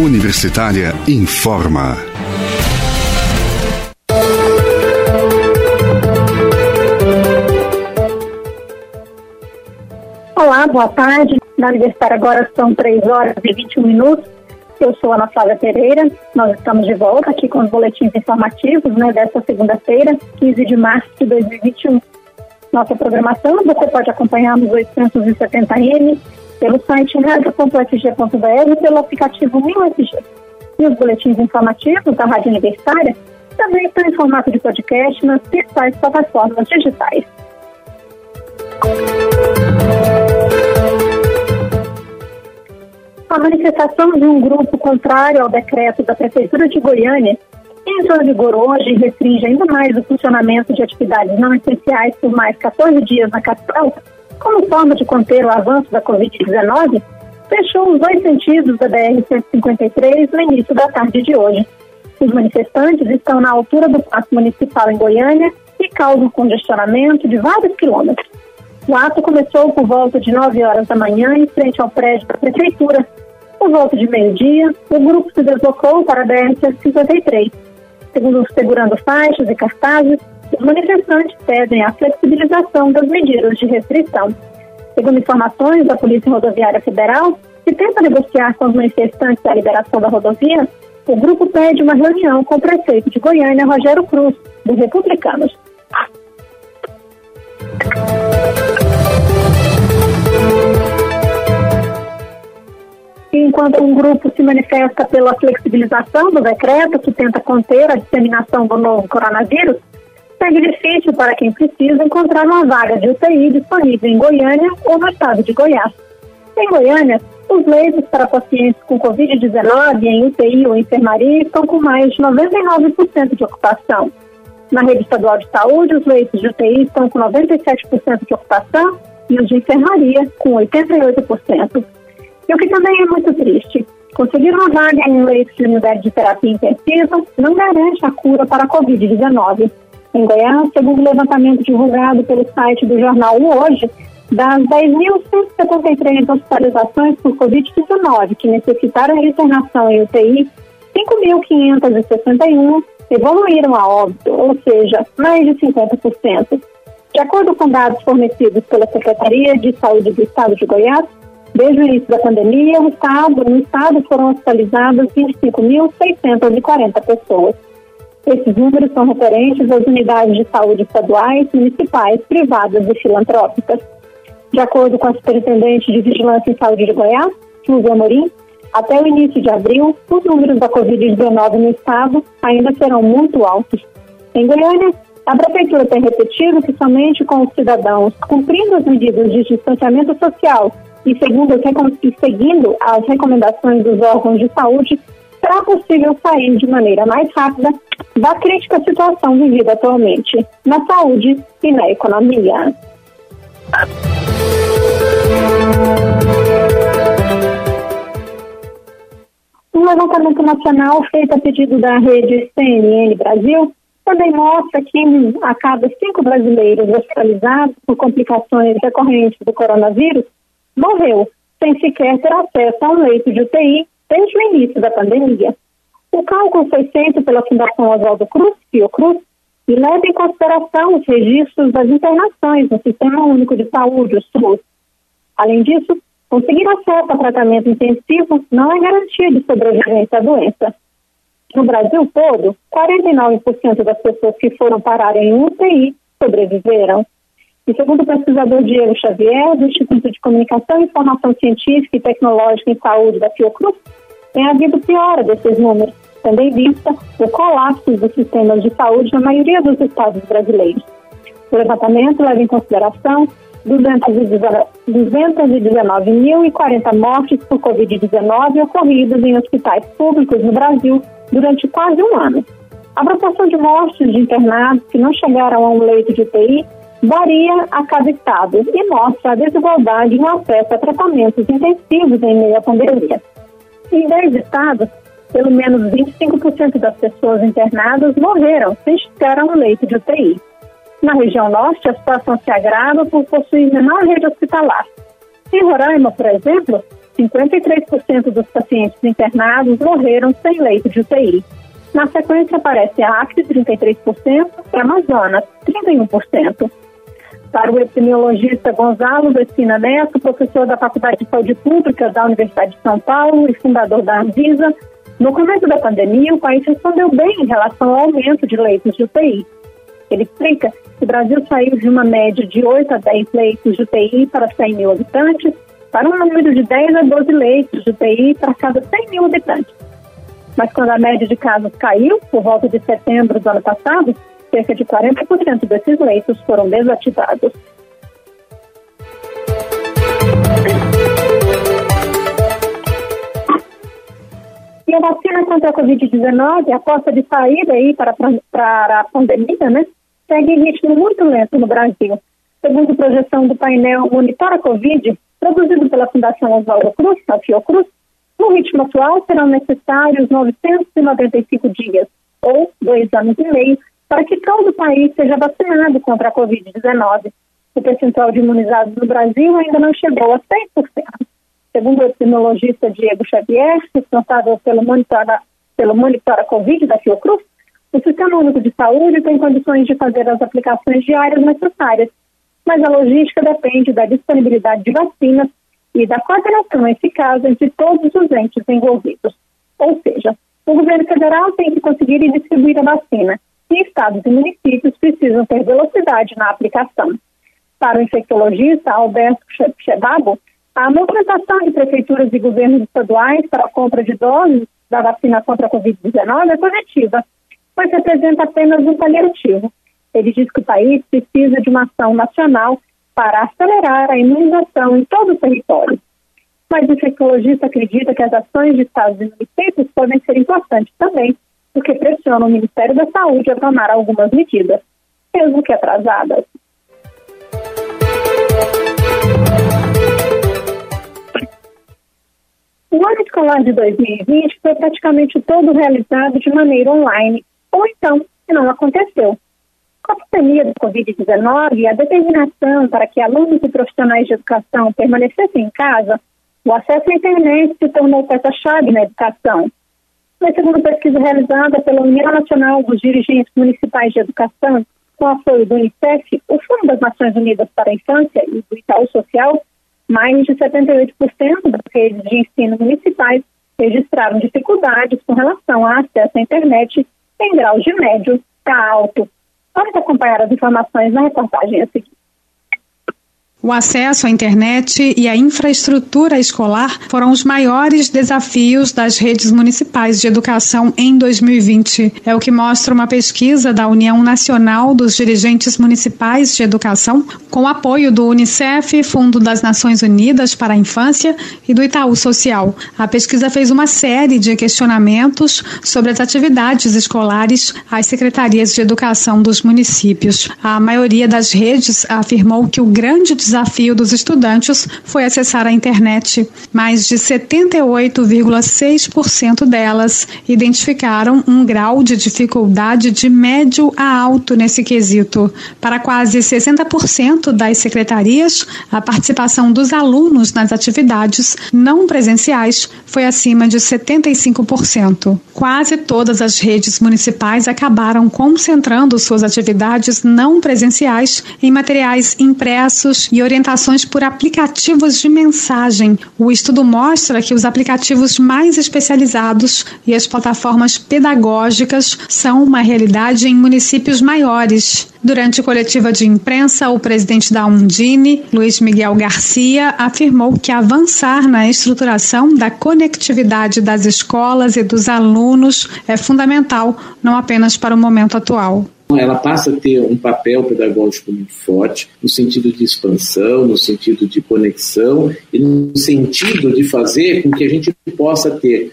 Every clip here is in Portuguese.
Universitária informa. Olá, boa tarde. Na Universitária agora são 3 horas e 21 minutos. Eu sou Ana Flávia Pereira. Nós estamos de volta aqui com os boletins informativos né, desta segunda-feira, 15 de março de 2021. Nossa programação você pode acompanhar nos 870M, pelo site radio.fg.br e pelo aplicativo MinUFG. E os boletins informativos da Rádio Universitária também estão em formato de podcast nas principais plataformas digitais. A manifestação de um grupo contrário ao decreto da Prefeitura de Goiânia entrou em vigor hoje e restringe ainda mais o funcionamento de atividades não essenciais por mais 14 dias na capital, como forma de conter o avanço da Covid-19, fechou os dois sentidos da BR-153 no início da tarde de hoje. Os manifestantes estão na altura do Paço Municipal em Goiânia e causam congestionamento de vários quilômetros. O ato começou por volta de 9 horas da manhã em frente ao prédio da Prefeitura. Por volta de meio-dia, o grupo se deslocou para a BR-153 Segundo segurando faixas e cartazes, os manifestantes pedem a flexibilização das medidas de restrição. Segundo informações da Polícia Rodoviária Federal, que tenta negociar com os manifestantes a liberação da rodovia, o grupo pede uma reunião com o prefeito de Goiânia, Rogério Cruz, dos Republicanos. enquanto um grupo se manifesta pela flexibilização do decreto que tenta conter a disseminação do novo coronavírus, segue difícil para quem precisa encontrar uma vaga de UTI disponível em Goiânia ou no estado de Goiás. Em Goiânia, os leitos para pacientes com Covid-19 em UTI ou enfermaria estão com mais de 99% de ocupação. Na rede estadual de saúde, os leitos de UTI estão com 97% de ocupação e os de enfermaria com 88%. E o que também é muito triste, conseguir uma vaga em um leito de unidade de terapia intensiva não garante a cura para a Covid-19. Em Goiás, segundo o levantamento divulgado pelo site do jornal O Hoje, das 10.173 hospitalizações por Covid-19 que necessitaram de internação em UTI, 5.561 evoluíram a óbito, ou seja, mais de 50%. De acordo com dados fornecidos pela Secretaria de Saúde do Estado de Goiás, Desde o início da pandemia, estado, no estado foram hospitalizadas 25.640 pessoas. Esses números são referentes às unidades de saúde estaduais, municipais, privadas e filantrópicas. De acordo com a Superintendente de Vigilância em Saúde de Goiás, Silvia Morim, até o início de abril, os números da Covid-19 no estado ainda serão muito altos. Em Goiânia, a Prefeitura tem repetido que somente com os cidadãos cumprindo as medidas de distanciamento social e segundo, e seguindo as recomendações dos órgãos de saúde, será possível sair de maneira mais rápida da crítica situação vivida atualmente na saúde e na economia. Um levantamento nacional feito a pedido da rede CNN Brasil também mostra que a cada cinco brasileiros hospitalizados por complicações decorrentes do coronavírus, morreu sem sequer ter acesso a um leito de UTI desde o início da pandemia. O cálculo foi feito pela Fundação Oswaldo Cruz, Fiocruz, e leva em consideração os registros das internações no Sistema Único de Saúde, o SUS. Além disso, conseguir acesso a tratamento intensivo não é garantia de sobrevivência à doença. No Brasil todo, 49% das pessoas que foram parar em UTI sobreviveram. E segundo o pesquisador Diego Xavier, do Instituto de Comunicação, Informação Científica e Tecnológica em Saúde da Fiocruz, tem havido piora desses números, tendo em vista o colapso dos sistemas de saúde na maioria dos estados brasileiros. O levantamento leva em consideração 219.040 mortes por Covid-19 ocorridas em hospitais públicos no Brasil durante quase um ano. A proporção de mortes de internados que não chegaram a um leito de UTI varia a cada estado e mostra a desigualdade no acesso a tratamentos intensivos em meio à pandemia. Em 10 estados, pelo menos 25% das pessoas internadas morreram sem chegar a um leito de UTI. Na região norte, a situação se agrava por possuir menor rede hospitalar. Em Roraima, por exemplo, 53% dos pacientes internados morreram sem leito de UTI. Na sequência aparece a Acre, 33%, e Amazonas, 31%. Para o epidemiologista Gonzalo Vecina Neto, professor da Faculdade de Saúde Pública da Universidade de São Paulo e fundador da Anvisa, no começo da pandemia, o país respondeu bem em relação ao aumento de leitos de UTI. Ele explica que o Brasil saiu de uma média de 8 a 10 leitos de UTI para 100 mil habitantes para um número de 10 a 12 leitos de UTI para cada 100 mil habitantes. Mas quando a média de casos caiu, por volta de setembro do ano passado, cerca de 40% desses leitos foram desativados. E a vacina contra a Covid-19, a porta de saída aí para, para a pandemia, né, segue em ritmo muito lento no Brasil. Segundo projeção do painel Monitora Covid, produzido pela Fundação Oswaldo Cruz, a Fiocruz, no ritmo atual serão necessários 995 dias, ou dois anos e meio, para que todo o país seja vacinado contra a Covid-19. O percentual de imunizados no Brasil ainda não chegou a 100%. Segundo o epidemiologista Diego Xavier, responsável pelo Monitora, pelo Monitora Covid da Fiocruz, o Sistema Único de Saúde tem condições de fazer as aplicações diárias necessárias, mas a logística depende da disponibilidade de vacinas e da coordenação eficaz entre todos os entes envolvidos. Ou seja, o governo federal tem que conseguir distribuir a vacina e estados e municípios precisam ter velocidade na aplicação. Para o infectologista Alberto Chebabo, a movimentação de prefeituras e governos estaduais para a compra de doses da vacina contra a Covid-19 é positiva, mas representa apenas um paliativo. Ele diz que o país precisa de uma ação nacional para acelerar a imunização em todo o território. Mas o infectologista acredita que as ações de estados e municípios podem ser importantes também porque pressiona o Ministério da Saúde a tomar algumas medidas, mesmo que atrasadas. O ano escolar de 2020 foi praticamente todo realizado de maneira online, ou então, se não aconteceu. Com a pandemia do Covid-19 e a determinação para que alunos e profissionais de educação permanecessem em casa, o acesso à internet se tornou peça-chave na educação, mas segundo pesquisa realizada pela União Nacional dos Dirigentes Municipais de Educação, com apoio do Unicef, o Fundo das Nações Unidas para a Infância e do Itaú Social, mais de 78% das redes de ensino municipais registraram dificuldades com relação ao acesso à internet em graus de médio a alto. Vamos acompanhar as informações na reportagem a seguir. O acesso à internet e a infraestrutura escolar foram os maiores desafios das redes municipais de educação em 2020. É o que mostra uma pesquisa da União Nacional dos Dirigentes Municipais de Educação, com apoio do Unicef, Fundo das Nações Unidas para a Infância e do Itaú Social. A pesquisa fez uma série de questionamentos sobre as atividades escolares às secretarias de educação dos municípios. A maioria das redes afirmou que o grande desafio dos estudantes foi acessar a internet. Mais de 78,6% delas identificaram um grau de dificuldade de médio a alto nesse quesito. Para quase 60% das secretarias, a participação dos alunos nas atividades não presenciais foi acima de 75%. Quase todas as redes municipais acabaram concentrando suas atividades não presenciais em materiais impressos e e orientações por aplicativos de mensagem. O estudo mostra que os aplicativos mais especializados e as plataformas pedagógicas são uma realidade em municípios maiores. Durante coletiva de imprensa, o presidente da Undine, Luiz Miguel Garcia, afirmou que avançar na estruturação da conectividade das escolas e dos alunos é fundamental, não apenas para o momento atual ela passa a ter um papel pedagógico muito forte, no sentido de expansão, no sentido de conexão e no sentido de fazer com que a gente possa ter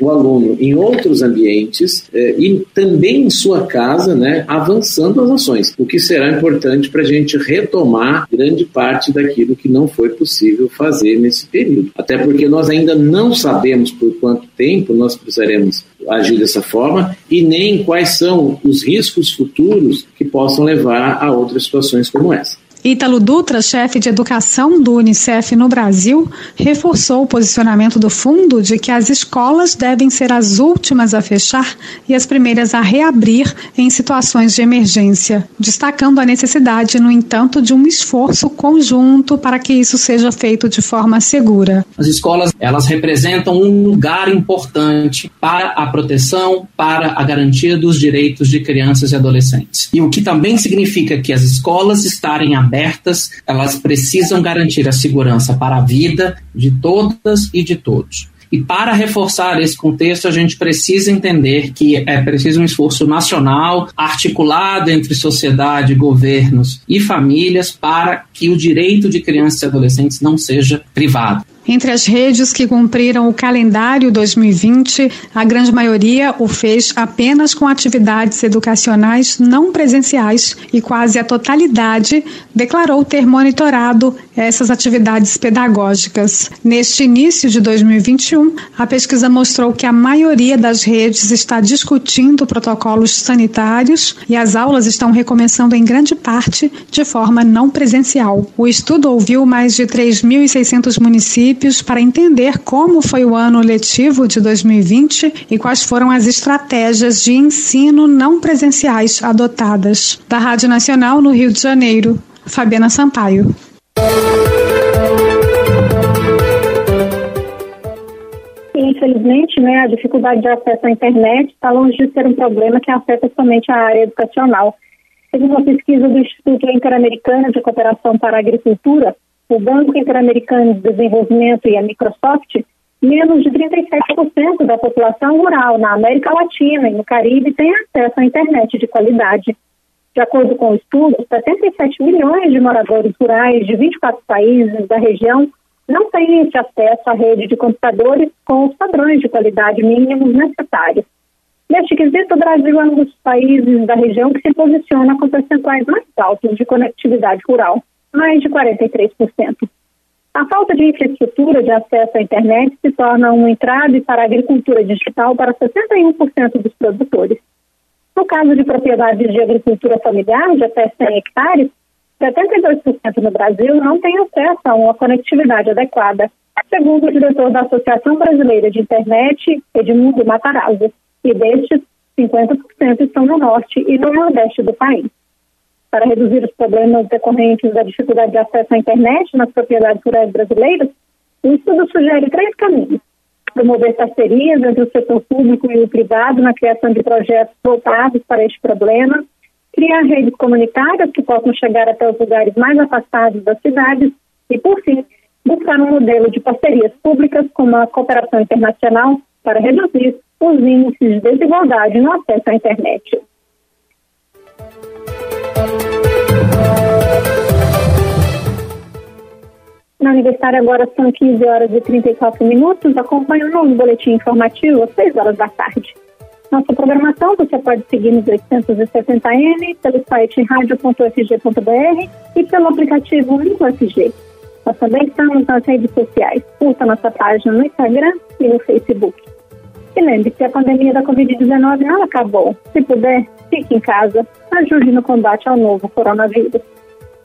o aluno em outros ambientes eh, e também em sua casa, né, avançando as ações, o que será importante para a gente retomar grande parte daquilo que não foi possível fazer nesse período. Até porque nós ainda não sabemos por quanto tempo nós precisaremos agir dessa forma e nem quais são os riscos futuros que possam levar a outras situações como essa. Ítalo Dutra, chefe de educação do Unicef no Brasil, reforçou o posicionamento do fundo de que as escolas devem ser as últimas a fechar e as primeiras a reabrir em situações de emergência, destacando a necessidade, no entanto, de um esforço conjunto para que isso seja feito de forma segura. As escolas, elas representam um lugar importante para a proteção, para a garantia dos direitos de crianças e adolescentes. E o que também significa que as escolas estarem abertas abertas, elas precisam garantir a segurança para a vida de todas e de todos. E para reforçar esse contexto, a gente precisa entender que é preciso um esforço nacional, articulado entre sociedade, governos e famílias, para que o direito de crianças e adolescentes não seja privado. Entre as redes que cumpriram o calendário 2020, a grande maioria o fez apenas com atividades educacionais não presenciais e quase a totalidade declarou ter monitorado essas atividades pedagógicas. Neste início de 2021, a pesquisa mostrou que a maioria das redes está discutindo protocolos sanitários e as aulas estão recomeçando em grande parte de forma não presencial. O estudo ouviu mais de 3.600 municípios municípios para entender como foi o ano letivo de 2020 e quais foram as estratégias de ensino não presenciais adotadas. Da Rádio Nacional no Rio de Janeiro, Fabiana Sampaio. Infelizmente, né, a dificuldade de acesso à internet está longe de ser um problema que afeta somente a área educacional. Segundo uma pesquisa do Instituto Interamericano de Cooperação para a Agricultura, o Banco Interamericano de Desenvolvimento e a Microsoft, menos de 37% da população rural na América Latina e no Caribe tem acesso à internet de qualidade. De acordo com o estudo, 77 milhões de moradores rurais de 24 países da região não têm esse acesso à rede de computadores com os padrões de qualidade mínimos necessários. Neste quesito, o Brasil é um dos países da região que se posiciona com percentuais mais altos de conectividade rural mais de 43%. A falta de infraestrutura de acesso à internet se torna um entrave para a agricultura digital para 61% dos produtores. No caso de propriedades de agricultura familiar de até 100 hectares, 72% no Brasil não têm acesso a uma conectividade adequada, segundo o diretor da Associação Brasileira de Internet, Edmundo Matarazzo. E destes, 50% estão no norte e no nordeste do país para reduzir os problemas decorrentes da dificuldade de acesso à internet nas propriedades rurais brasileiras, o estudo sugere três caminhos. Promover parcerias entre o setor público e o privado na criação de projetos voltados para este problema, criar redes comunitárias que possam chegar até os lugares mais afastados das cidades e, por fim, buscar um modelo de parcerias públicas como a cooperação internacional para reduzir os índices de desigualdade no acesso à internet. Na Universitária agora são 15 horas e 34 minutos. Acompanhe o novo boletim informativo às 6 horas da tarde. Nossa programação você pode seguir nos 870M, pelo site radio.fg.br e pelo aplicativo UnicoFG. Nós também estamos nas redes sociais. Curta nossa página no Instagram e no Facebook. E lembre que a pandemia da Covid-19 não acabou. Se puder, fique em casa. Ajude no combate ao novo coronavírus.